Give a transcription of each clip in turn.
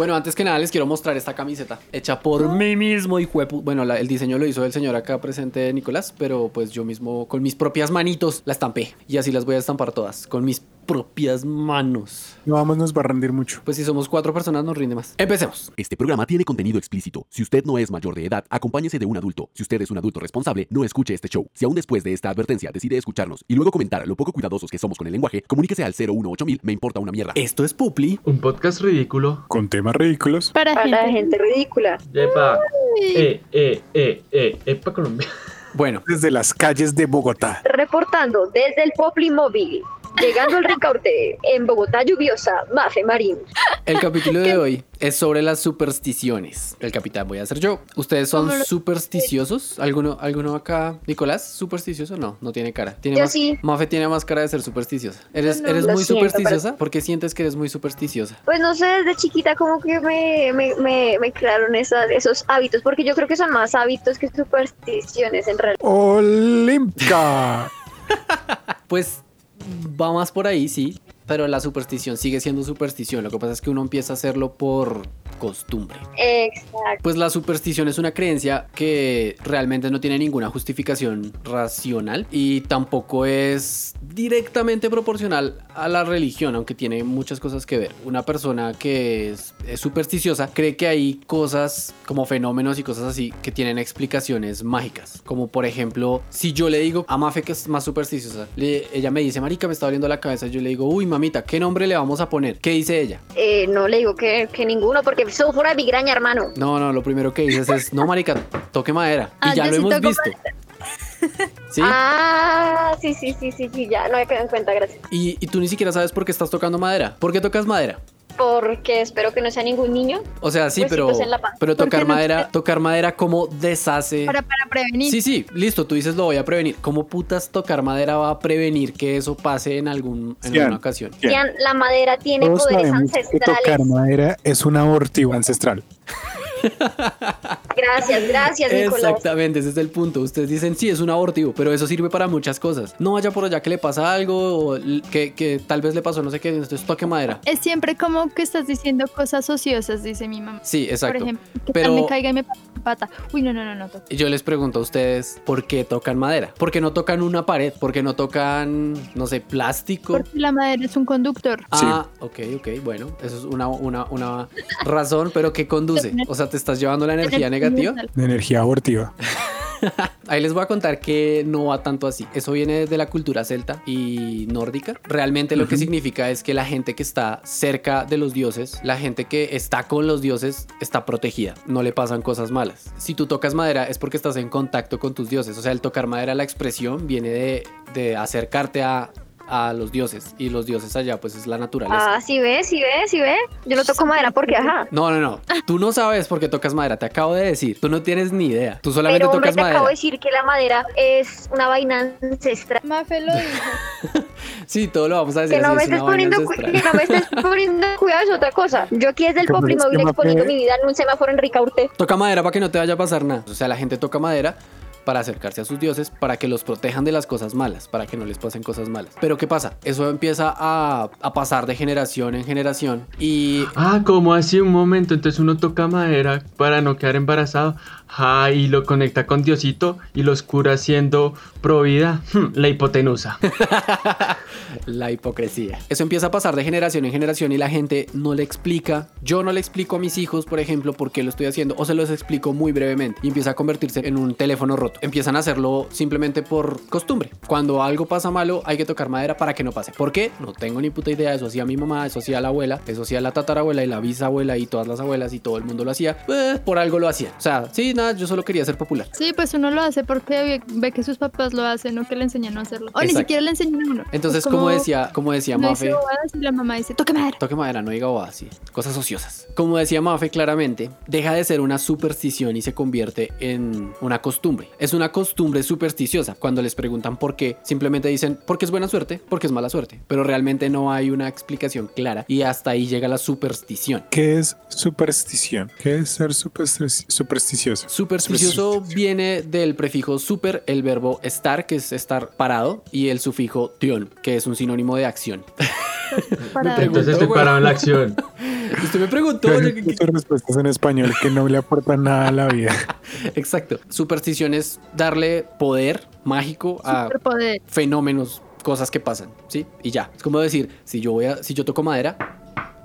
Bueno, antes que nada les quiero mostrar esta camiseta hecha por mí mismo y bueno, el diseño lo hizo el señor acá presente Nicolás, pero pues yo mismo con mis propias manitos la estampé y así las voy a estampar todas con mis propias manos. No vamos, nos va a rendir mucho. Pues si somos cuatro personas nos rinde más. Empecemos. Este programa tiene contenido explícito. Si usted no es mayor de edad, acompáñese de un adulto. Si usted es un adulto responsable, no escuche este show. Si aún después de esta advertencia decide escucharnos y luego comentar lo poco cuidadosos que somos con el lenguaje, comuníquese al 018000, me importa una mierda. Esto es Pupli. Un podcast ridículo. Con temas ridículos. Para, Para gente. gente ridícula. Yepa. Eh, eh, eh, eh. Epa Colombia. Bueno, Desde las calles de Bogotá. Reportando desde el Popli Móvil. Llegando al Ricaurte, en Bogotá lluviosa, Mafe Marín. el capítulo de hoy es sobre las supersticiones. El capitán voy a ser yo. ¿Ustedes son ¿Cómo lo- supersticiosos? ¿Alguno, ¿Alguno acá? ¿Nicolás? ¿Supersticioso? No, no tiene cara. ¿Tiene Yo más- sí. Mafe tiene más cara de ser supersticiosa. ¿Eres, no. eres muy siento, supersticiosa? ¿Por qué sientes que eres muy supersticiosa? Pues no sé, desde chiquita como que me, me, me, me crearon esas, esos hábitos, porque yo creo que son más hábitos que supersticiones en realidad. Olímpica. Pues va más por ahí, sí. Pero la superstición sigue siendo superstición. Lo que pasa es que uno empieza a hacerlo por costumbre. Exacto. Pues la superstición es una creencia que realmente no tiene ninguna justificación racional y tampoco es directamente proporcional a la religión, aunque tiene muchas cosas que ver. Una persona que es, es supersticiosa cree que hay cosas como fenómenos y cosas así que tienen explicaciones mágicas. Como por ejemplo, si yo le digo a Mafe que es más supersticiosa, le- ella me dice, Marica, me está doliendo la cabeza. Yo le digo, uy, mamita, ¿qué nombre le vamos a poner? ¿Qué dice ella? Eh, no le digo que, que ninguno, porque soy fuera de migraña, hermano. No, no, lo primero que dices es, no, marica, toque madera. Y Ah, ya lo sí hemos visto. ¿Sí? Ah, sí, sí, sí, sí, sí, ya, no me quedo en cuenta, gracias. Y, y tú ni siquiera sabes por qué estás tocando madera. ¿Por qué tocas madera? Porque espero que no sea ningún niño. O sea, sí, Pues sí, pero, pues pero ¿Por qué tocar no madera, quieres? tocar madera, ¿cómo deshace? Para, para prevenir. Sí, sí, listo, tú dices lo voy a prevenir. ¿Cómo putas tocar madera va a prevenir que eso pase en, algún, en Cian, alguna ocasión? Cian, la madera tiene Todos poderes que tocar ancestrales. madera es un abortivo ancestral. Gracias, gracias, Nicolás. Exactamente, ese es el punto. Ustedes dicen, sí, es un abortivo, pero eso sirve para muchas cosas. No vaya por allá que le pasa algo o que, que tal vez le pasó no sé qué, entonces toque madera. Es siempre como que estás diciendo cosas ociosas, dice mi mamá. Sí, exacto. Por ejemplo, que Pero- tal me caiga y me pata. Uy, no, no, no, no. toca. Yo les pregunto a ustedes, ¿por qué tocan madera? ¿Por qué no tocan una pared? ¿Por qué no tocan, no sé, plástico? Porque la madera es un conductor. Ah, ok, ok, bueno, eso es una, una, una razón, pero ¿qué conduce? O sea, ¿te estás llevando la energía negativa? De energía abortiva. Ahí les voy a contar que no va tanto así. Eso viene de la cultura celta y nórdica. Realmente lo que significa es que la gente que está cerca de los dioses, la gente que está con los dioses, está protegida. No le pasan cosas malas. Si tú tocas madera es porque estás en contacto con tus dioses. O sea, el tocar madera, la expresión viene de, de acercarte a, a los dioses. Y los dioses allá, pues es la naturaleza. Ah, sí ve, sí ve, sí ve. Yo lo toco madera porque, ajá. No, no, no. Tú no sabes por qué tocas madera. Te acabo de decir. Tú no tienes ni idea. Tú solamente Pero hombre, tocas te madera. acabo de decir que la madera es una vaina ancestral. Mafe lo dijo. Sí, todo lo vamos a decir. Que no, así, me estés poniendo, que no me estés poniendo cuidado es otra cosa. Yo aquí desde el Pero Popli es que Móvil Mafe- exponiendo mi vida en un semáforo en Ricaurte. Toca madera para que no te vaya a pasar nada. O sea, la gente toca madera para acercarse a sus dioses, para que los protejan de las cosas malas, para que no les pasen cosas malas. Pero ¿qué pasa? Eso empieza a, pasar de generación en generación y Ah, como así un momento. Entonces uno toca madera para no quedar embarazado. Y lo conecta con Diosito y los cura siendo pro vida. Hmm, la hipotenusa. la hipocresía. Eso empieza a pasar de generación en generación y la gente no le explica. Yo no le explico a mis hijos, por ejemplo, por qué lo estoy haciendo o se los explico muy brevemente y empieza a convertirse en un teléfono roto. Empiezan a hacerlo simplemente por costumbre. Cuando algo pasa malo, hay que tocar madera para que no pase. ¿Por qué? No tengo ni puta idea. Eso hacía mi mamá, eso hacía la abuela, eso hacía la tatarabuela y la bisabuela y todas las abuelas y todo el mundo lo hacía. Eh, por algo lo hacía. O sea, sí, nada, yo solo quería ser popular. Sí, pues uno lo hace porque ve, que sus papás lo hacen o que le enseñan a hacerlo. O ni siquiera le enseñan a uno. Entonces, Pues como decía, como decía no Mafe, bobadas y la mamá dice, toque madera. Toque madera, no diga bobadas, sí. Cosas ociosas. Como decía Mafe claramente, deja de ser una superstición y se convierte en una costumbre. Es una costumbre supersticiosa. Cuando les preguntan por qué, simplemente dicen porque es buena suerte, porque es mala suerte. Pero realmente no hay una explicación clara y hasta ahí llega la superstición. ¿Qué es superstición? ¿Qué es ser supersticioso? Supersticioso viene del prefijo super, el verbo estar, que es estar parado, y el sufijo tion, que es un sinónimo de acción. Entonces estoy parado en la acción. Usted me preguntó. Sus respuestas en español que no le aportan nada a la vida. Exacto. Superstición es darle poder mágico a Superpoder. fenómenos, cosas que pasan, ¿sí? Y ya. Es como decir, si yo voy a, si yo toco madera,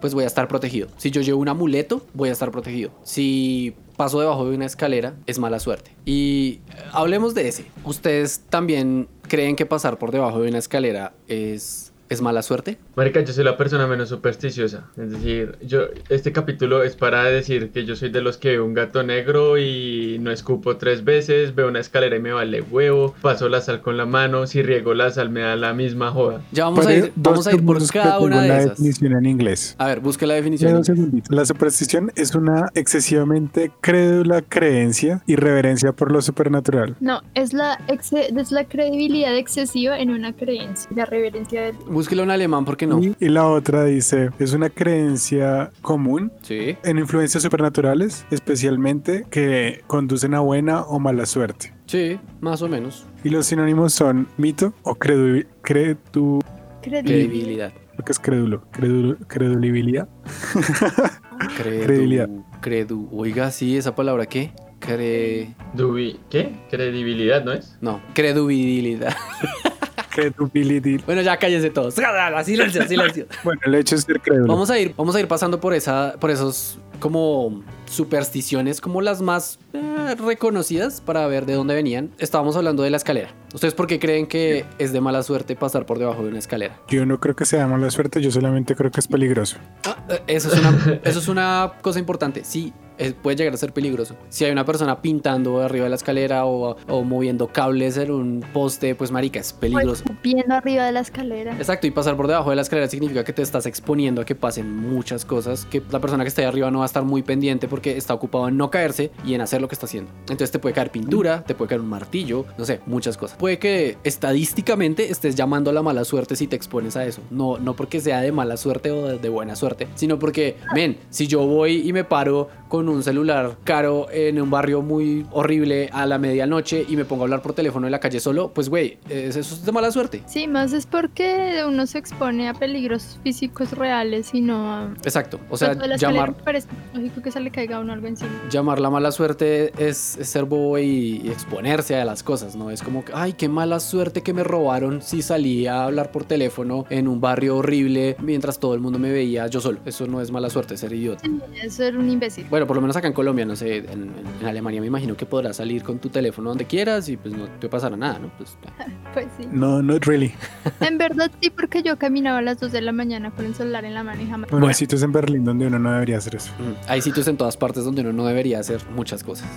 pues voy a estar protegido. Si yo llevo un amuleto, voy a estar protegido. Si paso debajo de una escalera, es mala suerte. Y eh, hablemos de ese. ¿Ustedes también creen que pasar por debajo de una escalera es, es mala suerte? Marica, yo soy la persona menos supersticiosa. Es decir, yo este capítulo es para decir que yo soy de los que veo un gato negro y no escupo tres veces, veo una escalera y me vale huevo, paso la sal con la mano, si riego la sal me da la misma joda. Ya vamos a ir, dos vamos a ir por cada una de la esas. definición en inglés. A ver, busque la definición. segunditos. La superstición es una excesivamente crédula creencia y reverencia por lo supernatural. No, es la, es la credibilidad excesiva en una creencia. La reverencia del. Búsquelo en alemán porque no. Y, y la otra dice, es una creencia común Sí. en influencias supernaturales, especialmente que conducen a buena o mala suerte. Sí, más o menos. Y los sinónimos son mito o credu, credu, Credibilidad. Credibilidad. lo que es crédulo, credu- credulibilidad. Credu, Credibilidad. Credu. Oiga, sí, esa palabra qué? Cre. Dubi, ¿qué? Credibilidad, ¿no es? No, credibilidad. Credibility. bueno, ya cállense todos. Silencio, silencio. Bueno, el hecho es ser crédulo. Vamos a ir, vamos a ir pasando por esa, por esos como supersticiones, como las más eh, reconocidas para ver de dónde venían. Estábamos hablando de la escalera. ¿Ustedes por qué creen que es de mala suerte pasar por debajo de una escalera? Yo no creo que sea mala suerte, yo solamente creo que es peligroso. Ah, eh, eso, es una, eso es una cosa importante. Sí, eh, puede llegar a ser peligroso. Si hay una persona pintando arriba de la escalera o, o moviendo cables en un poste, pues marica, es peligroso. Viendo arriba de la escalera. Exacto, y pasar por debajo de la escalera significa que te estás exponiendo a que pasen muchas cosas, que la persona que está ahí arriba no va a estar muy pendiente porque está ocupado en no caerse y en hacer lo que está haciendo. Entonces te puede caer pintura, te puede caer un martillo, no sé, muchas cosas. Puede que estadísticamente estés llamando a la mala suerte si te expones a eso. No, no porque sea de mala suerte o de, buena suerte, sino porque, ven, si yo voy y me paro con un celular caro en un barrio muy horrible a la medianoche y me pongo a hablar por teléfono en la calle solo, pues güey, es- eso es de mala suerte. Sí, más es porque uno se expone a peligros físicos reales y no a. Exacto, o sea, llamar, parece lógico que se uno algo encima. llamar la mala suerte es, es ser bobo y, y exponerse a las cosas, ¿no? Es como que, ay, qué mala suerte que me robaron si salí a hablar por teléfono en un barrio horrible mientras todo el mundo me veía yo solo. Eso no es mala suerte, ser idiota. Es ser un imbécil. Bueno, por lo menos acá en Colombia, no sé, en, en- en Alemania me imagino que podrás salir con tu teléfono donde quieras y pues no te pasará nada, ¿no? Pues, Pues sí. No, not really. En verdad sí, porque yo caminaba a las 2 de la mañana con el celular en la mano y jamás. Bueno, hay sitios en Berlín donde uno no debería hacer eso. mm, hay sitios en todas partes donde uno no debería hacer muchas cosas.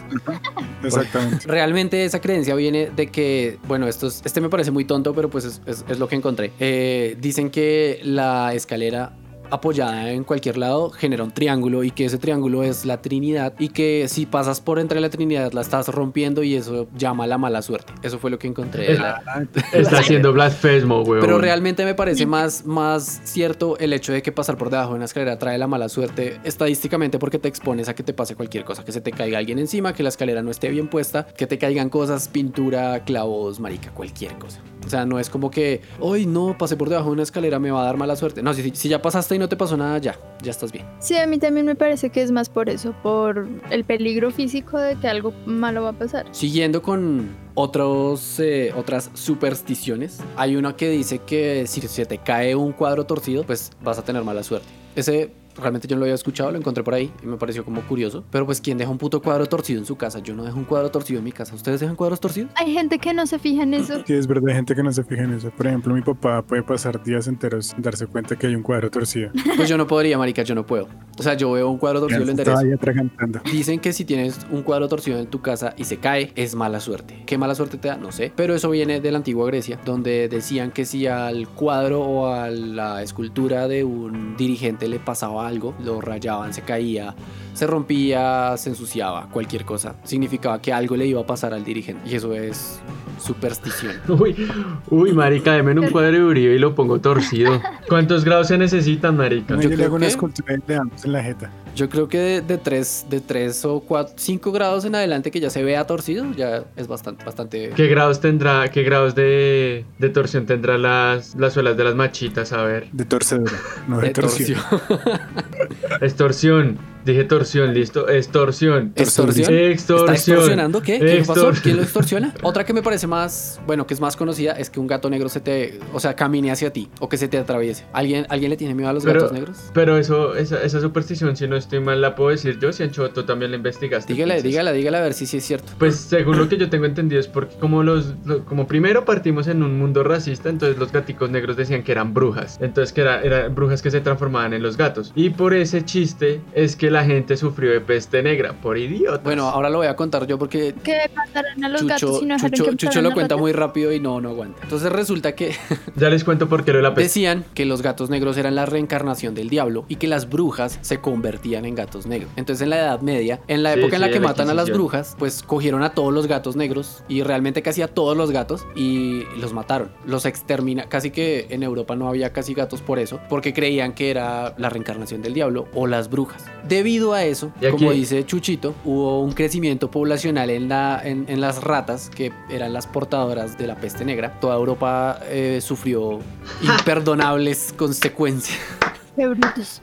Exactamente. Realmente esa creencia viene de que, bueno, esto es- este me parece muy tonto, pero pues es, es- es lo que encontré. Eh, dicen que la escalera apoyada en cualquier lado genera un triángulo y que ese triángulo es la Trinidad y que si pasas por entre la Trinidad la estás rompiendo y eso llama la mala suerte. Eso fue lo que encontré. la- Está haciendo blasfemo, weón. pero realmente me parece más, más cierto el hecho de que pasar por debajo de una escalera trae la mala suerte estadísticamente porque te expones a que te pase cualquier cosa, que se te caiga alguien encima, que la escalera no esté bien puesta, que te caigan cosas, pintura, clavos, marica, cualquier cosa. O sea, no es como que, hoy no, pasé por debajo de una escalera, me va a dar mala suerte. No, si, si ya pasaste y no te pasó nada, ya, ya estás bien. Sí, a mí también me parece que es más por eso, por el peligro físico de que algo malo va a pasar. Siguiendo con otros, eh, otras supersticiones, hay una que dice que si se te cae un cuadro torcido, pues vas a tener mala suerte. Ese realmente yo no lo había escuchado, lo encontré por ahí y me pareció como curioso. Pero pues, ¿quién deja un puto cuadro torcido en su casa? Yo no dejo un cuadro torcido en mi casa. ¿Ustedes dejan cuadros torcidos? Hay gente que no se fija en eso. Sí, es verdad, hay gente que no se fija en eso. Por ejemplo, mi papá puede pasar días enteros sin darse cuenta que hay un cuadro torcido. Pues yo no podría, marica, yo no puedo. O sea, yo veo un cuadro torcido ahí atragantando. Dicen que si tienes un cuadro torcido en tu casa y se cae, es mala suerte. ¿Qué mala suerte te da? No sé. Pero eso viene de la antigua Grecia, donde decían que si al cuadro o a la escultura de un dirigente le pasaba algo, lo rayaban, se caía, se rompía, se ensuciaba, cualquier cosa. Significaba que algo le iba a pasar al dirigente. Y eso es superstición. Uy, uy, marica, deme en un cuadro de Uribe y lo pongo torcido. ¿Cuántos grados se necesitan, marica? No, Yo yo le hago una que- escultura y le damos en la jeta. Yo creo que de, de tres, de tres o cuatro, cinco grados en adelante que ya se vea torcido, ya es bastante, bastante. ¿Qué grados tendrá, qué grados de, de torsión tendrá las, las suelas de las machitas? A ver. De torcedura, no de, de torsión. torsión. Extorsión. Dije torsión, listo. Extorsión. ¿Extorsión? ¿Está Extorsión. extorsionando qué? ¿Qué pasó? Extor- ¿Quién lo extorsiona? Otra que me parece más, bueno, que es más conocida es que un gato negro se te, o sea, camine hacia ti o que se te atraviese. ¿Alguien, ¿alguien le tiene miedo a los Pero- gatos negros? Pero eso, esa, esa superstición, si no estoy mal, la puedo decir yo. Si Ancho, tú también la investigaste. Dígala, entonces. dígala, dígala a ver si sí es cierto. Pues según lo que yo tengo entendido es porque como los lo- como primero partimos en un mundo racista, entonces los gaticos negros decían que eran brujas, entonces que era- eran brujas que se transformaban en los gatos. Y por ese chiste es que la gente sufrió de peste negra, por idiotas. Bueno, ahora lo voy a contar yo porque ¿Qué mataron a los Chucho, gatos y no Chucho- que Chucho lo cuenta muy rápido y no, no aguanta. Entonces resulta que ya les cuento por qué lo de la peste. decían que los gatos negros eran la reencarnación del diablo y que las brujas se convertían en gatos negros. Entonces en la Edad Media, en la Sí, época en la que la matan a las brujas, pues cogieron a todos los gatos negros y realmente casi a todos los gatos y los mataron. Los extermina, casi que en Europa no había casi gatos por eso, porque creían que era la reencarnación del diablo o las brujas. Debido a eso, como dice Chuchito, hubo un crecimiento poblacional en, la, en, en las ratas, que eran las portadoras de la peste negra. Toda Europa eh, sufrió imperdonables consecuencias. Qué brutos.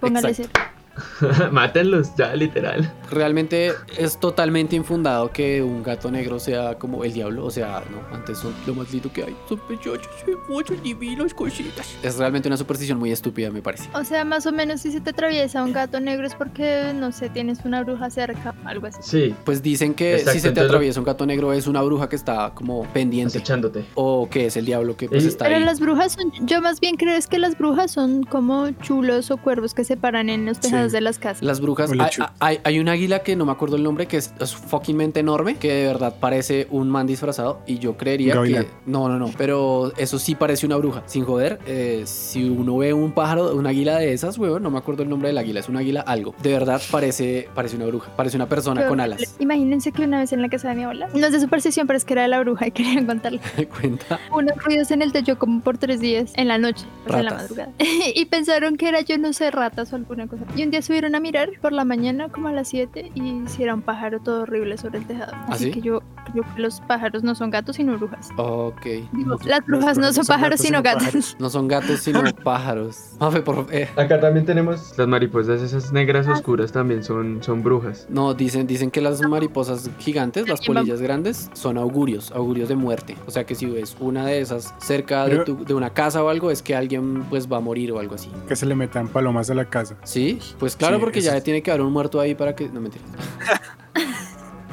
Póngale Exacto. cero. Mátenlos ya, literal. Realmente es totalmente infundado que un gato negro sea como el diablo. O sea, no, antes son lo más lindo que hay. Son pechochos, muchos divinos, cositas. Es realmente una superstición muy estúpida, me parece. O sea, más o menos si se te atraviesa un gato negro es porque, no sé, tienes una bruja cerca, algo así. Sí, Pues dicen que Exacto, si se te atraviesa un gato negro es una bruja que está como pendiente. acechándote. O que es el diablo que pues Y- está Pero ahí. las brujas son, yo más bien creo es que las brujas son como chulos o cuervos que se paran en los tejados Sí. De las casas. Las brujas. Hay, hay- hay un águila que no me acuerdo el nombre, que es, es fuckingmente enorme, que de verdad parece un man disfrazado. Y yo creería Gavilán. que. No, no, no. Pero eso sí parece una bruja. Sin joder, eh, si uno ve un pájaro, un águila de esas, weón, no me acuerdo el nombre del águila, es un águila algo. De verdad parece, parece una bruja. Parece una persona con alas. Imagínense que una vez en la casa de mi abuela, no es de superstición, pero es que era de la bruja y querían contarle. Cuenta. unos ruidos en el techo como por tres días en la noche, pues en la madrugada. y pensaron que era yo no sé, ratas o alguna cosa. Y un día subieron a mirar por la mañana como a las 7 y si era un pájaro todo horrible sobre el tejado. Así sí? que yo creo que los pájaros no son gatos sino brujas. Ok. Digo, las brujas no son pájaros sino gatos. pájaros. No son gatos, sino pájaros. Mafe, por eh, Acá también tenemos las mariposas, esas negras oscuras también son, son brujas. No, dicen, dicen que las mariposas gigantes, las polillas grandes, son augurios, augurios de muerte. O sea que si ves una de esas cerca de, tu- de una casa o algo, es que alguien pues va a morir o algo así. Que se le metan palomas a la casa. ¿Sí? Pues claro, Sí, porque ya es- tiene que haber un muerto ahí para que... No, mentira.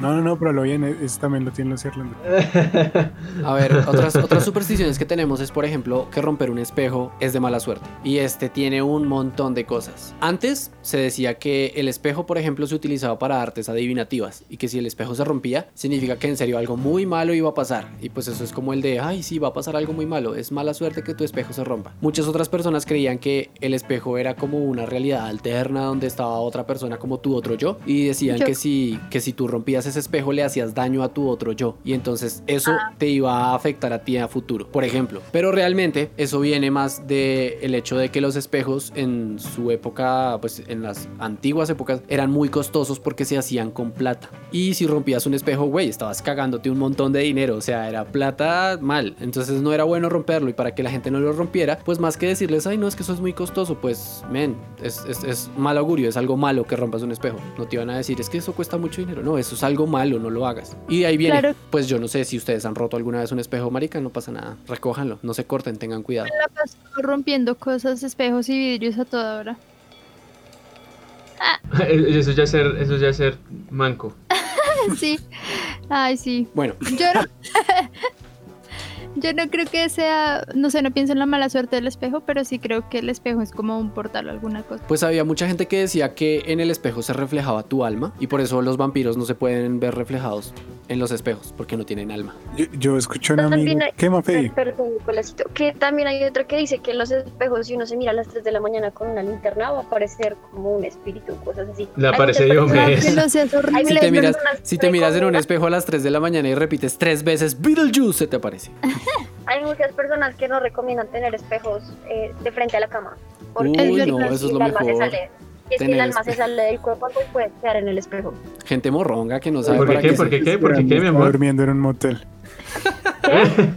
No, no, no, pero lo bien, eso también lo tienen los irlandeses. A ver, otras, otras supersticiones que tenemos es, por ejemplo, que romper un espejo es de mala suerte. Y este tiene un montón de cosas. Antes se decía que el espejo, por ejemplo, se utilizaba para artes adivinativas. Y que si el espejo se rompía, significa que en serio algo muy malo iba a pasar. Y pues eso es como el de, ay, sí, va a pasar algo muy malo. Es mala suerte que tu espejo se rompa. Muchas otras personas creían que el espejo era como una realidad alterna donde estaba otra persona como tu otro yo. Y decían Yo. que si, que si tú rompías ese espejo le hacías daño a tu otro yo. Y entonces eso te iba a afectar a ti a futuro, por ejemplo. Pero realmente eso viene más de el hecho de que los espejos en su época, pues en las antiguas épocas, eran muy costosos porque se hacían con plata. Y si rompías un espejo, güey, estabas cagándote un montón de dinero. O sea, era plata mal. Entonces no era bueno romperlo. Y para que la gente no lo rompiera, pues más que decirles, ay, no, es que eso es muy costoso, pues, men, es, es, es mal augurio, es algo malo que rompas un espejo. No te iban a decir, es que eso cuesta mucho dinero. No, eso es algo malo, no lo hagas. Y de ahí viene, Claro. pues yo no sé si ustedes han roto alguna vez un espejo, marica, no pasa nada. Recójanlo, no se corten, tengan cuidado. La paso rompiendo cosas, espejos y vidrios a toda hora. eso ya es ser, eso ya es ser manco. sí. Ay, sí. Bueno, Yo no... Yo no creo que sea, no sé, no pienso en la mala suerte del espejo, pero sí creo que el espejo es como un portal o alguna cosa. pues había mucha gente que decía que en el espejo se reflejaba tu alma y por eso los vampiros no se pueden ver reflejados en los espejos porque no tienen alma. Yo, yo escuché a una amiga. También hay- ¿Qué Mafe? Perdón, Nicolásito, que también hay otro que dice que en los espejos, si uno se mira a las 3 de la mañana con una linterna, va a aparecer como un espíritu, cosas así. Le aparece Hay horrible. Si te miras, si te miras en un espejo a las 3 de la mañana y repites tres veces Beetlejuice, se te aparece. Hay muchas personas que no recomiendan tener espejos eh, de frente a la cama. Porque Uy, no, el eso es lo alma se mejor. Y es que el alma se sale del cuerpo, pues puede quedar en el espejo. Gente morronga que no sabe ¿Por para qué? qué. ¿Por qué qué? ¿Por qué qué, mi amor? durmiendo en un motel.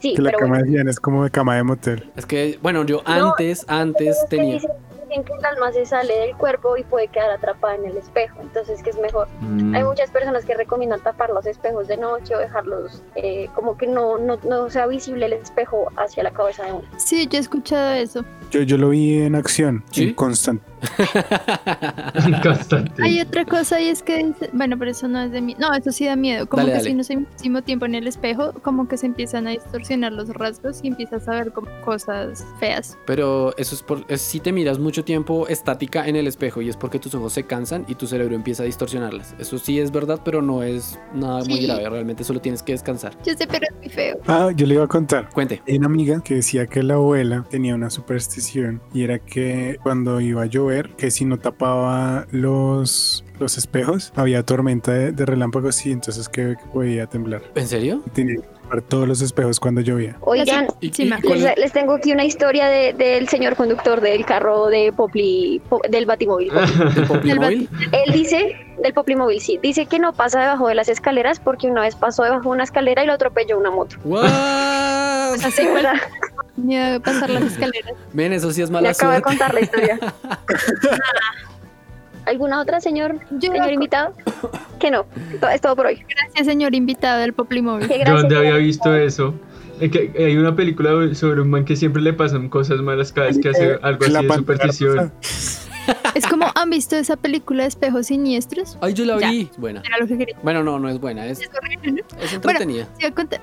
Sí, Que la pero cama bueno. de Diana es como de cama de motel. Es que, bueno, yo No, antes, antes Lo que tenía... dice dicen que el alma se sale del cuerpo y puede quedar atrapada en el espejo, entonces que es mejor. Mm. Hay muchas personas que recomiendan tapar los espejos de noche o dejarlos eh, como que no, no, no sea visible el espejo hacia la cabeza de uno. Sí, yo he escuchado eso. Yo, yo lo vi en acción, ¿Sí? en constante. Constante. Hay otra cosa y es que, bueno, pero eso no es de mí. No, eso sí da miedo. Como Dale, que dale. si no se muchísimo tiempo en el espejo, como que se empiezan a distorsionar los rasgos y empiezas a ver como cosas feas. Pero eso es, por, es si te miras mucho tiempo estática en el espejo y es porque tus ojos se cansan y tu cerebro empieza a distorsionarlas. Eso sí es verdad, pero no es nada muy Sí. grave. Realmente solo tienes que descansar. Yo sé, pero es muy feo. Ah, yo le iba a contar. Cuente. Hay una amiga que decía que la abuela tenía una superstición y era que cuando iba a llover, que si no tapaba los, los espejos, había tormenta de, de relámpagos y entonces que, que podía temblar. ¿En serio? Y Tenía que tapar todos los espejos cuando llovía. Oigan, ¿Y, Sí, y es- les, les tengo aquí una historia de- del señor conductor del carro de Popli, Po- del Batimóvil. ¿De Poplimóvil? Él dice, del Poplimóvil, sí, dice que no pasa debajo de las escaleras porque una vez pasó debajo de una escalera y lo atropelló una moto. What? Así, ¿verdad? Miedo de pasar las escaleras. Men, eso sí es Le mala acabo de contar la historia. ¿Alguna otra, señor, Yo, señor invitado? Que no, es todo por hoy. gracias, señor invitado del Poplimóvil. Que ¿De gracias, dónde había visto invitado. eso? Es que hay una película sobre un man que siempre le pasan cosas malas cada vez que hace algo La así de superstición. Es como, ¿han visto esa película de espejos siniestros? Ay, yo la Ya. vi. Buena. Era lo que quería. Bueno, no, no es buena. Es, Es horrible, ¿no? es entretenida.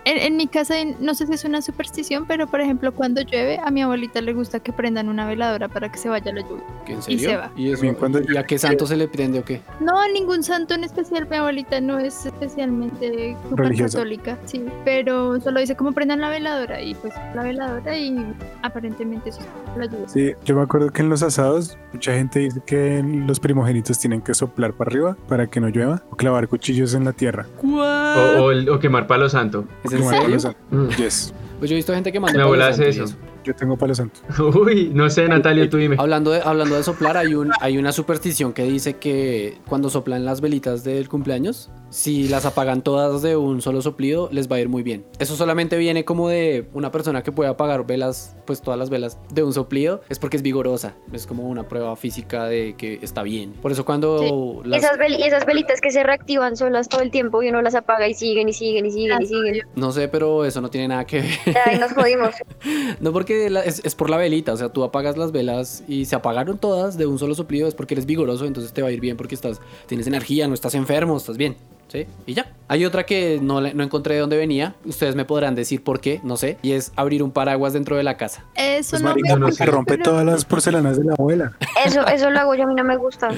En, en mi casa, no sé si es una superstición, pero por ejemplo, cuando llueve, a mi abuelita le gusta que prendan una veladora para que se vaya la lluvia. ¿Que ¿En y serio? se va. ¿Y, eso, ¿Y a qué santo se le prende o qué? No, a ningún santo en especial. Mi abuelita no es especialmente católica, sí. Pero solo dice cómo prendan la veladora y pues la veladora y aparentemente eso es la lluvia. Sí, yo me acuerdo que en los asados mucha gente dice que los primogénitos tienen que soplar para arriba para que no llueva o clavar cuchillos en la tierra. O, o el- o quemar palo santo. ¿Es en Como serio? palo santo. Mm. Yes. Pues yo he visto gente que manda Mi abuela palo hace santo eso. Yo tengo palo santo. Uy, no sé, Natalia, tú dime. Hablando de, hablando de soplar, hay, un, hay una superstición que dice que cuando soplan las velitas del cumpleaños, si las apagan todas de un solo soplido, les va a ir muy bien. Eso solamente viene como de una persona que puede apagar velas, pues todas las velas de un soplido, es porque es vigorosa. Es como una prueba física de que está bien. Por eso cuando las... Esas, vel- y esas velitas que se reactivan solas todo el tiempo y uno las apaga y siguen y siguen y siguen y siguen. No sé, pero eso no tiene nada que ver. Ahí nos jodimos. No porque la- es, es por la velita, o sea, tú apagas las velas y se apagaron todas de un solo soplido, es porque eres vigoroso, entonces te va a ir bien porque estás, tienes energía, no estás enfermo, estás bien. ¿Sí? Y ya. Hay otra que no, no encontré de dónde venía. Ustedes me podrán decir por qué, no sé. Y es abrir un paraguas dentro de la casa. Eso Pues no marica, me se rompe pero- todas las porcelanas de la abuela. Eso, eso lo hago yo, a mí no me gusta.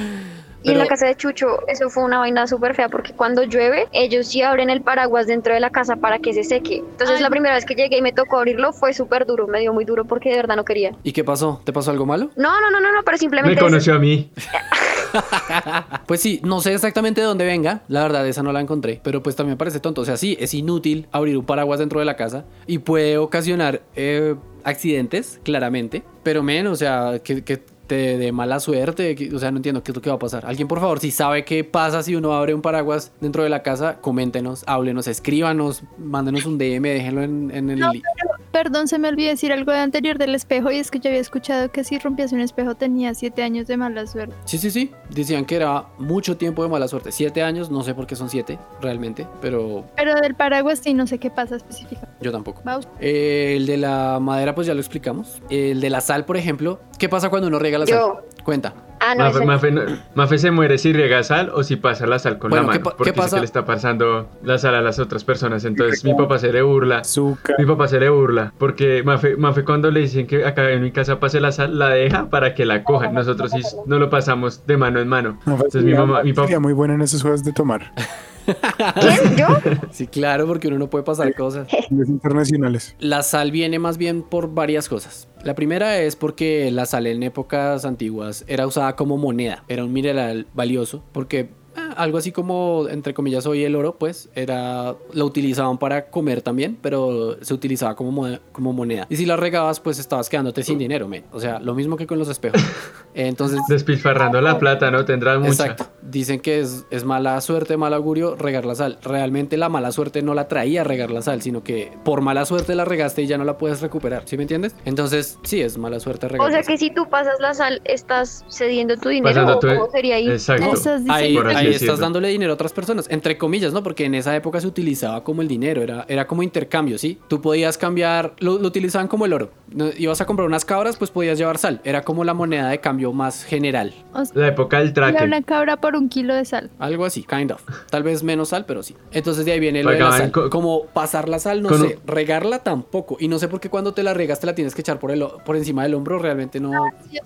Y en la casa de Chucho, eso fue una vaina súper fea porque cuando llueve, ellos sí abren el paraguas dentro de la casa para que se seque. Entonces, Ay. la primera vez que llegué y me tocó abrirlo fue súper duro, me dio muy duro porque de verdad no quería. ¿Y qué pasó? ¿Te pasó algo malo? No, no, no, no, no pero Me simplemente. conoció a mí. Pues sí, no sé exactamente de dónde venga. La verdad, esa no la encontré. Pero pues también parece tonto. O sea, sí, es inútil abrir un paraguas dentro de la casa y puede ocasionar eh, accidentes, claramente. Pero menos, o sea, que, que te dé mala suerte. o sea, no entiendo qué es lo que va a pasar. Alguien, por favor, si sabe qué pasa si uno abre un paraguas dentro de la casa, coméntenos, háblenos, escríbanos, mándenos un DM, déjenlo en, en el. No, Perdón, se me olvidó decir algo de anterior del espejo y es que yo había escuchado que si rompías un espejo tenía siete años de mala suerte. Sí, sí, sí. Decían que era mucho tiempo de mala suerte. Siete años, no sé por qué son siete, realmente. Pero Pero del paraguas sí, no sé qué pasa específicamente. yo tampoco. Vamos. Eh, el de la madera, pues ya lo explicamos. El de la sal, por ejemplo. ¿Qué pasa cuando uno riega la Yo. sal? Cuenta. Ah, no, Mafe, Mafe no- Mafe se muere si riega sal o si pasa la sal con Bueno, la ¿qué mano. pa- qué porque dice pasa? que le está pasando la sal a las otras personas. Entonces mi papá se le burla. Azúcar. Mi papá se le burla porque Mafe, Mafe cuando le dicen que acá en mi casa pase la sal, la deja para que la cojan. Nosotros sí no lo pasamos de mano en mano. No, pues, Entonces mi mamá, mi papá, muy buena en esos juegos de tomar. ¿Quién? ¿Yo? Sí, claro, porque uno no puede pasar cosas. Los internacionales. La sal viene más bien por varias cosas. La primera es porque la sal en épocas antiguas era usada como moneda, era un mineral valioso, porque algo así como, entre comillas, hoy el oro, pues, era, lo utilizaban para comer también, pero se utilizaba como, mo- como moneda. Y si la regabas, pues estabas quedándote sin dinero, men. O sea, lo mismo que con los espejos. Entonces, Despilfarrando la plata, ¿no? Tendrás mucha. Exacto. Dicen que es, es mala suerte, mal augurio regar la sal. Realmente la mala suerte no la traía regar la sal, sino que por mala suerte la regaste y ya no la puedes recuperar. ¿Sí me entiendes? Entonces, sí, es mala suerte regar O sea la sal. que si tú pasas la sal, estás cediendo tu dinero. Pasando ¿o tu- ¿Cómo sería ahí? Exacto. Ahí, ahí. Estás dándole dinero a otras personas, entre comillas, ¿no? Porque en esa época se utilizaba como el dinero, era, era como intercambio, ¿sí? Tú podías cambiar, lo, lo utilizaban como el oro. No, Ibas a comprar unas cabras, pues podías llevar sal. Era como la moneda de cambio más general. O sea, La época del traque. una cabra por un kilo de sal. Algo así, kind of. Tal vez menos sal, pero sí. Entonces de ahí viene lo de la sal. co- Como pasar la sal, no con sé. Regarla tampoco. Y no sé por qué cuando te la regas te la tienes que echar por, el, por encima del hombro. Realmente no, Sí,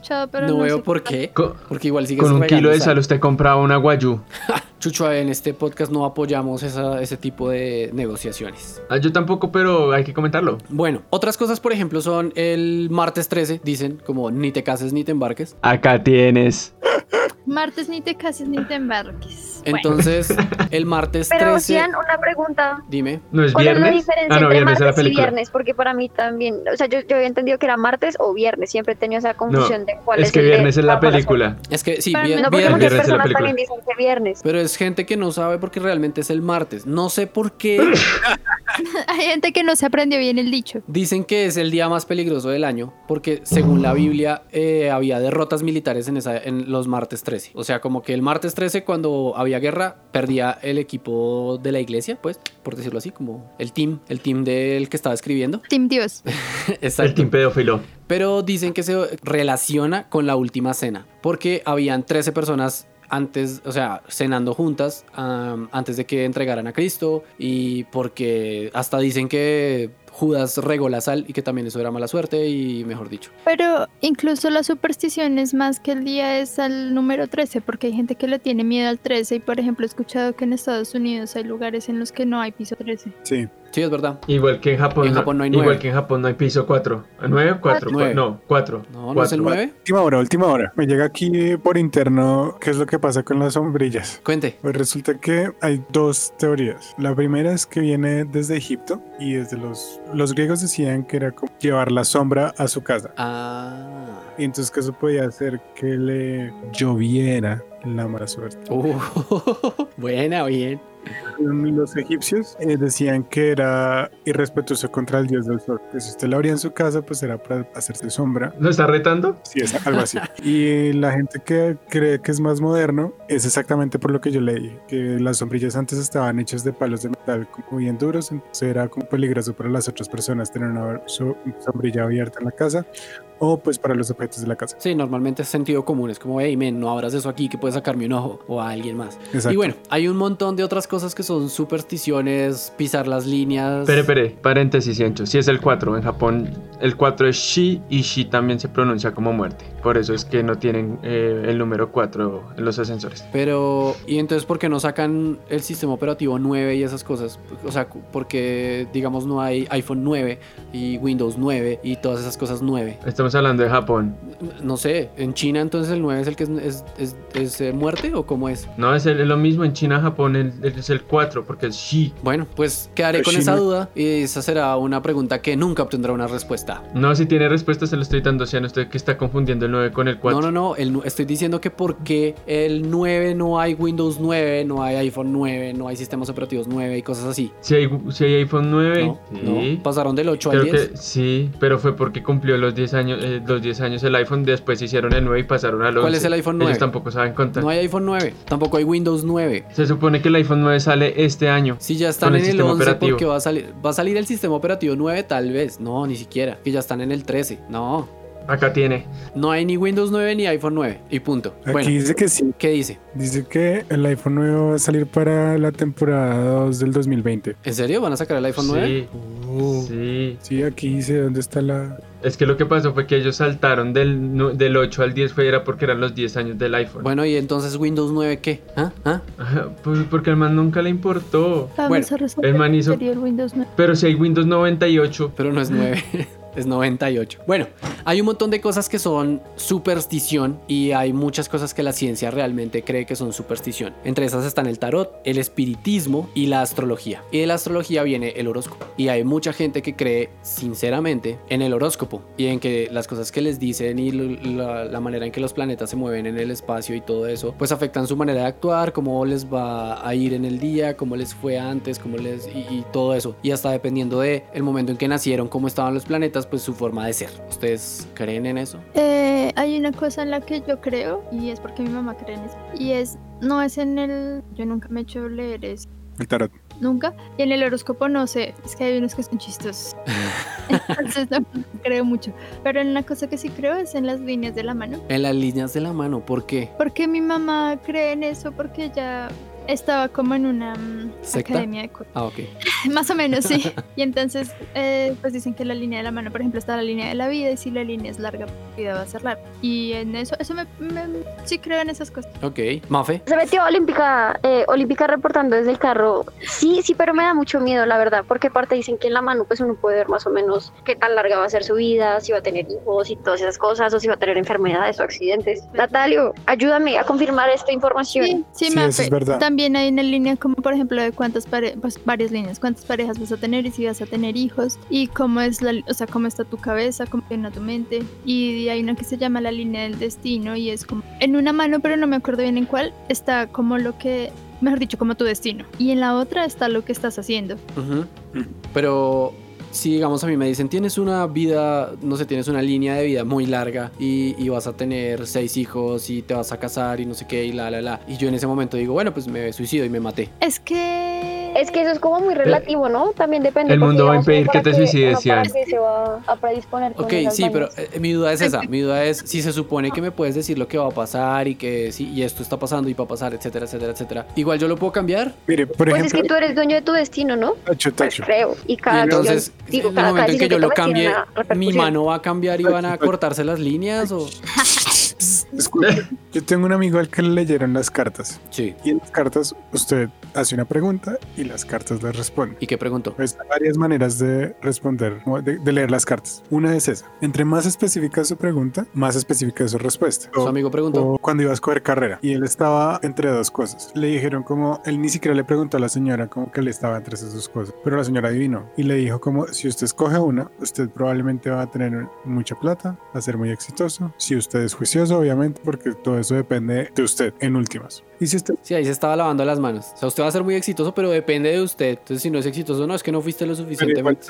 escuchado, pero no no, veo sé por qué. Porque igual sigues Con un kilo de sal usted compraba una guayú. Chucho, en este podcast no apoyamos esa- ese tipo de negociaciones. Ah, yo tampoco, pero hay que comentarlo. Bueno, otras cosas, por ejemplo, son el martes 13, dicen, como ni te cases ni te embarques. Acá tienes. Martes ni te cases ni te embarques. Bueno, Entonces, el martes Pero 13... Cian, una pregunta. Dime. ¿No es ¿Cuál es la viernes? diferencia Ah, no, entre viernes es la martes y película. viernes? Porque para mí también, o sea, yo, yo había entendido que era martes o viernes. Siempre he tenido esa confusión de cuál es, es que el viernes es la película. Es que sí, vi- No, porque viernes- muchas Viernes es la personas película. también dicen que viernes. Pero es gente que no sabe porque realmente es el martes. No sé por qué hay gente que no se aprendió bien el dicho. dicen que es el día más peligroso del año porque según la Biblia eh, había derrotas militares en, esa, en los martes 13. O sea, como que el martes 13 cuando había guerra perdía el equipo de la iglesia, pues, por decirlo así, como el team, el team del que estaba escribiendo. Team Dios. Exacto. El team pedófilo. Pero dicen que se relaciona con la última cena, porque habían 13 personas antes, o sea, cenando juntas antes de que entregaran a Cristo y porque hasta dicen que Judas regó la sal y que también eso era mala suerte y mejor dicho. Pero incluso la superstición es más que el día es al número 13, porque hay gente que le tiene miedo al 13 y por ejemplo he escuchado que en Estados Unidos hay lugares en los que no hay piso 13. Sí. Sí, es verdad. Igual que en Japón. En Japón no hay Igual que en Japón no hay piso 4. ¿9 o 4? Nueve. No, 4. No, no es el 9. Última hora, última hora. Me llega aquí por interno qué es lo que pasa con las sombrillas. Cuente. Pues resulta que hay dos teorías. La primera es que viene desde Egipto y desde los, los griegos decían que era como llevar la sombra a su casa. Ah. Y entonces que eso podía hacer que le lloviera la mala suerte. Uh, buena, bien. Los egipcios eh, decían que era irrespetuoso contra el dios del sol. Que si usted la abría en su casa, pues era para hacerse sombra. ¿No está retando? Sí, es algo así. Y la gente que cree que es más moderno es exactamente por lo que yo leí, que las sombrillas antes estaban hechas de palos de metal como bien duros, entonces era como peligroso para las otras personas tener una so- sombrilla abierta en la casa o pues para los objetos de la casa. Sí, normalmente es sentido común. Es como, hey, men, no abras eso aquí que puede sacarme un ojo o a alguien más. Exacto. Y bueno, hay un montón de otras cosas que son supersticiones, pisar las líneas. Espere, espere, paréntesis, Ciencho. Si es el 4, en Japón el 4 es Shi y Shi también se pronuncia como muerte. Por eso es que no tienen eh, el número 4 en los ascensores. Pero, ¿y entonces por qué no sacan el sistema operativo 9 y esas cosas? O sea, porque, digamos, no hay iPhone 9 y Windows 9 y todas esas cosas 9. Estamos hablando de Japón. No sé, ¿en China entonces el 9 es el que es, es, es- es, eh, muerte o cómo es? No, es, el- es lo mismo en China, Japón el- es el 4 porque es Shi. Bueno, pues quedaré Pero con China- esa duda y esa será una pregunta que nunca obtendrá una respuesta. No, si tiene respuesta se lo estoy dando, Cian. Usted que está confundiendo el 9 con el 4. No, no, no, el estoy diciendo que porque el 9 no hay Windows 9, no hay iPhone 9, no hay sistemas operativos 9 y cosas así. Si hay, si hay iPhone 9, No, sí. no, pasaron del 8 al Creo 10. que sí, pero fue porque cumplió los 10 años, eh, los 10 años el iPhone, después hicieron el 9 y pasaron al 11. ¿Cuál es el iPhone 9? Ellos tampoco saben contar. No hay iPhone 9, tampoco hay Windows 9. Se supone que el iPhone 9 sale este año. Si ya están el en el sistema 11 operativo. porque va a salir va a salir el sistema operativo 9 tal vez. No, ni siquiera, que ya están en el 13. No, Acá tiene. no hay ni Windows 9 ni iPhone 9 y punto. Aquí Bueno, dice que sí. ¿qué dice? Dice que el iPhone 9 va a salir para la temporada 2 del 2020. ¿En serio van a sacar el iPhone 9? Sí, sí. Sí, aquí dice dónde está la... Es que lo que pasó fue que ellos saltaron del, del 8 al 10, fue era porque eran los 10 años del iPhone. Bueno, y entonces Windows 9 qué? ¿Ah? ¿Ah? Pues porque al man nunca le importó. Bueno, el man hizo- el Windows 9. Pero si hay Windows 98, Pero no es 9. es 98. Bueno, hay un montón de cosas que son superstición y hay muchas cosas que la ciencia realmente cree que son superstición. Entre esas están el tarot, el espiritismo y la astrología. Y de la astrología viene el horóscopo. Y hay mucha gente que cree sinceramente en el horóscopo y en que las cosas que les dicen y la, manera en que los planetas se mueven en el espacio y todo eso, pues afectan su manera de actuar, cómo les va a ir en el día, cómo les fue antes, cómo les y, y todo eso. Y hasta dependiendo de el momento en que nacieron, cómo estaban los planetas, pues su forma de ser. ¿Ustedes creen en eso? Eh, hay una cosa en la que yo creo, y es porque mi mamá cree en eso, y es, no es en el, yo nunca me he hecho leer eso, El tarot. nunca, y en el horóscopo no sé, es que hay unos que son chistosos, entonces no creo mucho, pero en una cosa que sí creo es en las líneas de la mano, En las líneas de la mano, ¿por qué? porque mi mamá cree en eso, porque ella estaba como en una mm, ¿Secta? academia de cosas. Ah, ok. Más o menos, sí. Y entonces, eh, pues dicen que la línea de la mano, por ejemplo, está la línea de la vida y si la línea es larga, pues, la vida va a ser larga. Y en eso, eso me, me- sí creo en esas cosas. Ok. Mafe. Se metió Olímpica, eh, Olímpica reportando desde el carro. Sí, sí, pero me da mucho miedo, la verdad, porque aparte dicen que en la mano pues uno puede ver más o menos qué tan larga va a ser su vida, si va a tener hijos y todas esas cosas, o si va a tener enfermedades o accidentes. Natalio, ayúdame a confirmar esta información. Sí, sí, Sí, Mafe. eso es verdad. También hay una línea como, por ejemplo, de cuántas parejas, pues varias líneas, cuántas parejas vas a tener y si vas a tener hijos y cómo es la, o sea, cómo está tu cabeza, cómo está tu mente. Y hay una que se llama la línea del destino y es como en una mano, pero no me acuerdo bien en cuál, está como lo que, mejor dicho, como tu destino. Y en la otra está lo que estás haciendo. Ujú. Pero si digamos a mí me dicen, tienes una vida, no sé, tienes una línea de vida muy larga y, y vas a tener seis hijos y te vas a casar y no sé qué y la, la, la. Y yo en ese momento digo, bueno, pues me suicido y me maté. Es que... Es que eso es como muy relativo, ¿no? También depende. El porque, mundo va a impedir que te suicides, se va a predisponer con Ok, sí, pero eh, mi duda es esa. Mi duda es si se supone que me puedes decir lo que va a pasar y que sí, y esto está pasando y va a pasar, etcétera, etcétera, etcétera. Igual yo lo puedo cambiar. Mire, por Pues es ejemplo, que tú eres dueño de tu destino, ¿no? Tacho, Pues tacho. creo. Y Y cada entonces, yo digo, en el cada, momento en que yo lo cambie, mi mano va a cambiar y van a cortarse las líneas o. Escuche, yo tengo un amigo al que le leyeron las cartas. Sí. Y en las cartas usted hace una pregunta y las cartas le responden. ¿Y qué preguntó? Pues hay varias maneras de responder, de, de leer las cartas. Una es esa. Entre más específica es su pregunta, más específica es su respuesta. Su amigo preguntó. O cuando iba a escoger carrera y él estaba entre dos cosas. Le dijeron como, él ni siquiera le preguntó a la señora como que él estaba entre esas dos cosas, pero la señora adivinó y le dijo como, si usted escoge una, usted probablemente va a tener mucha plata, va a ser muy exitoso. Si usted es juicioso, obviamente, porque todo eso depende de usted en últimas. Y si usted Sí, ahí se estaba lavando las manos. O sea, usted va a ser muy exitoso, pero depende de usted. Entonces, si no es exitoso, no, es que no fuiste lo suficientemente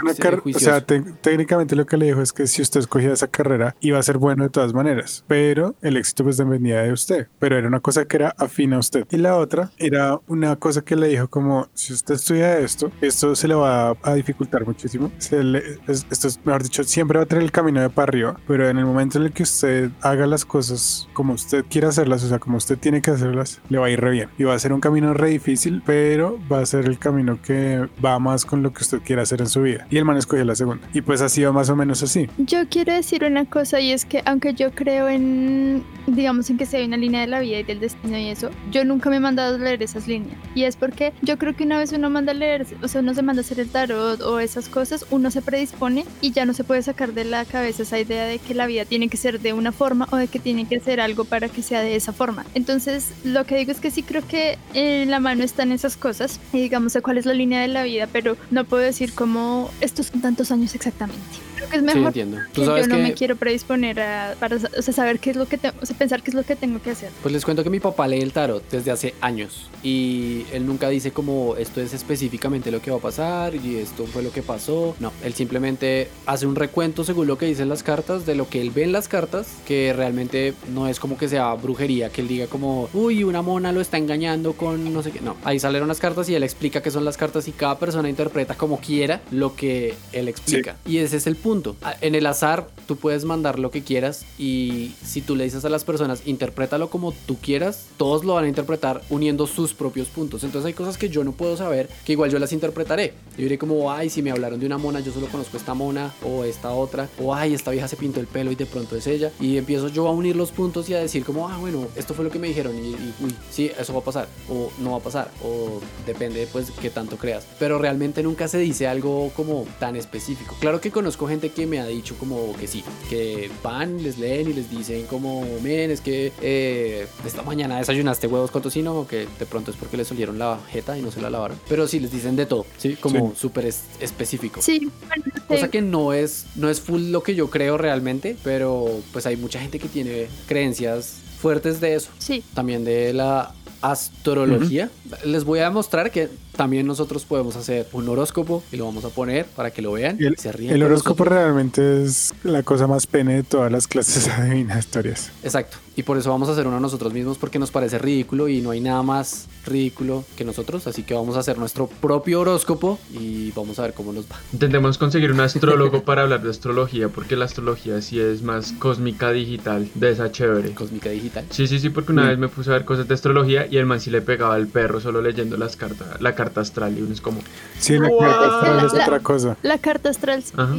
o sea, te- técnicamente lo que le dijo es que si usted escogía esa carrera iba a ser bueno de todas maneras, pero el éxito pues dependía de usted, pero era una cosa que era afín a usted. Y la otra era una cosa que le dijo como si usted estudia esto, esto se le va a dificultar muchísimo. Se le- es- esto es, mejor dicho, siempre va a tener el camino de para arriba, pero en el momento en el que usted haga las cosas como usted quiere hacerlas, o sea, como usted tiene que hacerlas, le va a ir re bien. Y va a ser un camino re difícil, pero va a ser el camino que va más con lo que usted quiere hacer en su vida. Y el man escogió la segunda. Y pues así va más o menos así. Yo quiero decir una cosa y es que aunque yo creo en, digamos, en que se hay una línea de la vida y del destino y eso, yo nunca me he mandado a leer esas líneas. Y es porque yo creo que una vez uno manda a leer, o sea, uno se manda a hacer el tarot o esas cosas, uno se predispone y ya no se puede sacar de la cabeza esa idea de que la vida tiene que ser de una forma o de que tiene que hacer algo para que sea de esa forma. Entonces, lo que digo es que sí creo que en la mano están esas cosas y digamos cuál es la línea de la vida, pero no puedo decir cómo estos son tantos años exactamente. Creo que es Sí, mejor entiendo. Tú que sabes yo no que, me quiero predisponer a para o sea, saber qué es lo que tengo, o sea, pensar qué es lo que tengo que hacer. pues les cuento que mi papá lee el tarot desde hace años y él nunca dice como esto es específicamente lo que va a pasar y esto fue lo que pasó. No, él simplemente hace un recuento según lo que dicen las cartas de lo que él ve en las cartas, que realmente no es como que sea brujería, que él diga como, uy, una mona lo está engañando con no sé qué. No, ahí salieron las cartas y él explica qué son las cartas y cada persona interpreta como quiera lo que él explica. Y ese es el punto. A- En el azar tú puedes mandar lo que quieras y si tú le dices a las personas, interprétalo como tú quieras, todos lo van a interpretar uniendo sus propios puntos. Entonces hay cosas que yo no puedo saber que igual yo las interpretaré. Yo diré como, ay, si me hablaron de una mona, yo solo conozco esta mona o esta otra, o ay, esta vieja se pintó el pelo y de pronto es ella. Y empiezo yo a unir los puntos y a decir como, ah, bueno, esto fue lo que me dijeron y, y, uy, sí, eso va a pasar o no va a pasar o depende pues qué tanto creas. Pero realmente nunca se dice algo como tan específico. Claro que conozco gente que me ha dicho como que sí, que van, les leen y les dicen como, miren, es que eh, esta mañana desayunaste huevos con tocino, o que de pronto es porque les olieron la jeta y no se la lavaron. Pero sí, les dicen de todo, ¿sí? Como súper es- específico. Sí, bueno, Cosa que no es, no es full lo que yo creo realmente, pero pues hay mucha gente que tiene creencias fuertes de eso. Sí. También de la astrología. Les voy a demostrar que también nosotros podemos hacer un horóscopo y lo vamos a poner para que lo vean. El, se ríen el horóscopo realmente es la cosa más pene de todas las clases adivinatorias. Exacto. Y por eso vamos a hacer uno nosotros mismos porque nos parece ridículo y no hay nada más ridículo que nosotros. Así que vamos a hacer nuestro propio horóscopo y vamos a ver cómo nos va. Intentemos conseguir un astrólogo para hablar de astrología, porque la astrología sí es más cósmica digital, de esa chévere. Cósmica Digital. Sí, sí, sí, porque una Mm. vez me puse a ver cosas de astrología y el man sí le pegaba al perro solo leyendo las cartas, la carta astral y uno es como, Sí, la Wow. carta astral es La- otra cosa. La carta astral, sí. ajá.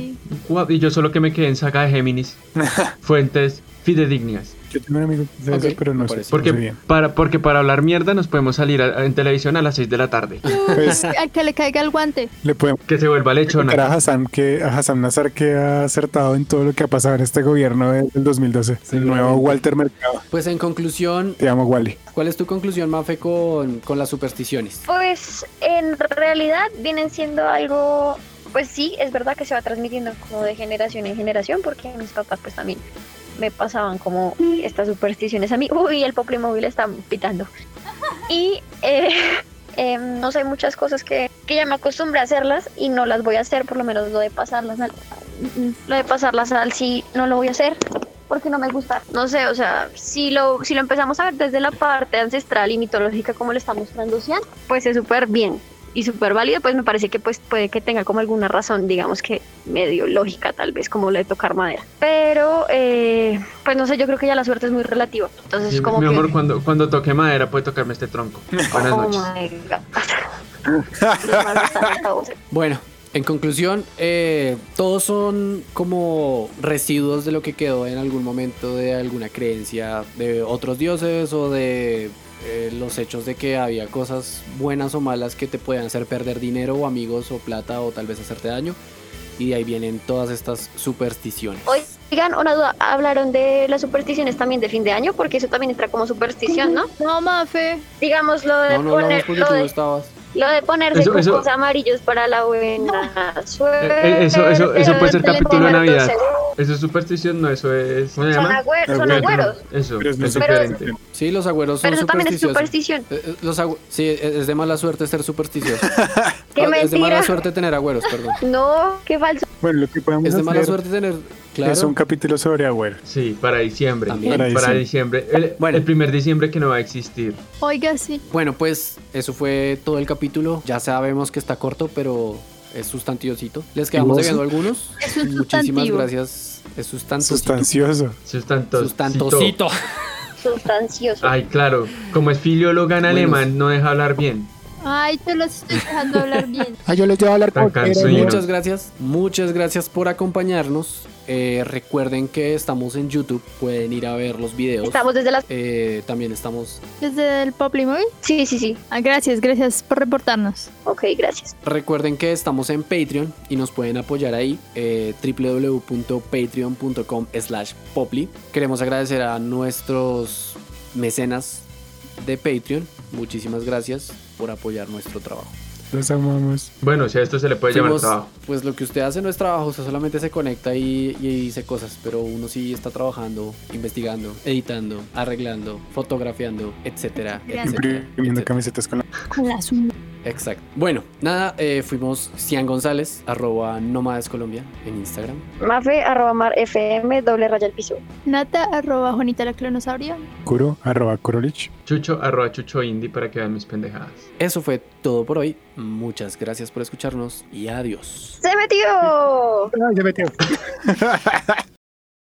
Y yo solo que me quedé en saga de Géminis, fuentes fidedignas. Yo tengo un amigo que hace Ok, eso, pero me no sé, Porque bien. para, porque para hablar mierda nos podemos salir a- en televisión a las 6 de la tarde. Pues Al que le caiga el guante. le podemos Que se vuelva contar a lechona. Hassan que a Hassan Nazar que ha acertado en todo lo que ha pasado en este gobierno del 2012. El nuevo Walter Mercado. Pues en conclusión, Te amo, Wally. ¿cuál es tu conclusión, Mafe, con, con las supersticiones? Pues en realidad vienen siendo algo, pues sí, es verdad que se va transmitiendo como de generación en generación, porque mis papás pues también me pasaban como estas supersticiones a mí. Uy, el Poplimóvil está pitando. Y eh, eh, no sé, muchas cosas que, que ya me acostumbré a hacerlas y no las voy a hacer, por lo menos lo de pasarlas al, lo de pasarlas al sí, no lo voy a hacer porque no me gusta. No sé, o sea, si lo, si lo empezamos a ver desde la parte ancestral y mitológica como lo está mostrando Cian, pues es súper bien y súper válido, pues me parece que pues puede que tenga como alguna razón, digamos que medio lógica tal vez, como lo de tocar madera. Pero, eh, pues no sé, yo creo que ya la suerte es muy relativa. Entonces, Sí, como mi que... amor, cuando, cuando toque madera puede tocarme este tronco. Buenas Oh noches. my God. Bueno, en conclusión, eh, todos son como residuos de lo que quedó en algún momento de alguna creencia de otros dioses o de eh, los hechos de que había cosas buenas o malas que te puedan hacer perder dinero o amigos o plata o tal vez hacerte daño. Y de ahí vienen todas estas supersticiones. Oigan, una duda, hablaron de las supersticiones también de fin de año, porque eso también entra como superstición, ¿no? No, Mafe. Digamos lo de No, no poner, lo tú no de, estabas. Lo de ponerse Eso- amarillos para la buena suerte. Eh, eso- eso- eso puede ser tener capítulo de Navidad. Eso es superstición, no, eso es. ¿Cómo se Son, agüeros. Eso, Pero es Pero-. Sí, los agüeros son Pero eso también es superstición. Eh, eh, Los agü- sí, es es de mala suerte ser supersticioso. ¡Qué Ah, es de mala mentira! suerte tener agüeros, perdón. No, qué falso. Bueno, lo que podemos Es de mala hacer suerte tener. Claro. es un capítulo sobre Agüero. Sí, para diciembre. También. Para, Para diciembre. El, Bueno. el primer diciembre que no va a existir. Oiga, sí. Bueno, pues eso fue todo el capítulo. Ya sabemos que está corto, pero es sustantiosito. Les quedamos debiendo algunos. Es Muchísimas gracias. Es sustantosito. Sustancioso. Sustantosito. Sustantosito. Sustancioso. Ay, claro. Como es filióloga en alemán, no deja hablar bien. Ay, te los estoy dejando hablar bien. Ah, yo les llevo a hablar por. Muchas gracias. Muchas gracias por acompañarnos. Eh, recuerden que estamos en YouTube. Pueden ir a ver los videos. Estamos desde las... Eh, también estamos. ¿Desde el Poplimóvil? Sí, sí, sí. Ah, gracias, gracias por reportarnos. Ok, gracias. Recuerden que estamos en Patreon y nos pueden apoyar ahí. Eh, www.patreon.com slash poply. Queremos agradecer a nuestros mecenas de Patreon. Muchísimas gracias por apoyar nuestro trabajo. Los amamos. Bueno, si a esto se le puede llamar Fuimos- trabajo. Pues lo que usted hace no es trabajo, usted solamente se conecta y, y dice cosas, pero uno sí está trabajando, investigando, editando, arreglando, fotografiando, etcétera, Imprimiendo etcétera. camisetas con la... Con. Exacto. Bueno, nada, eh, fuimos Cian González, arroba Nómades Colombia en Instagram. Mafe, arroba mar, fm, doble raya al piso. Nata, arroba Juanita la clonosaurio. Kuro, arroba Kurolich. Chucho, arroba chucho indie para que vean mis pendejadas. Eso fue todo por hoy. Muchas gracias por escucharnos y adiós. ¡Se metió! Ay, ya metió.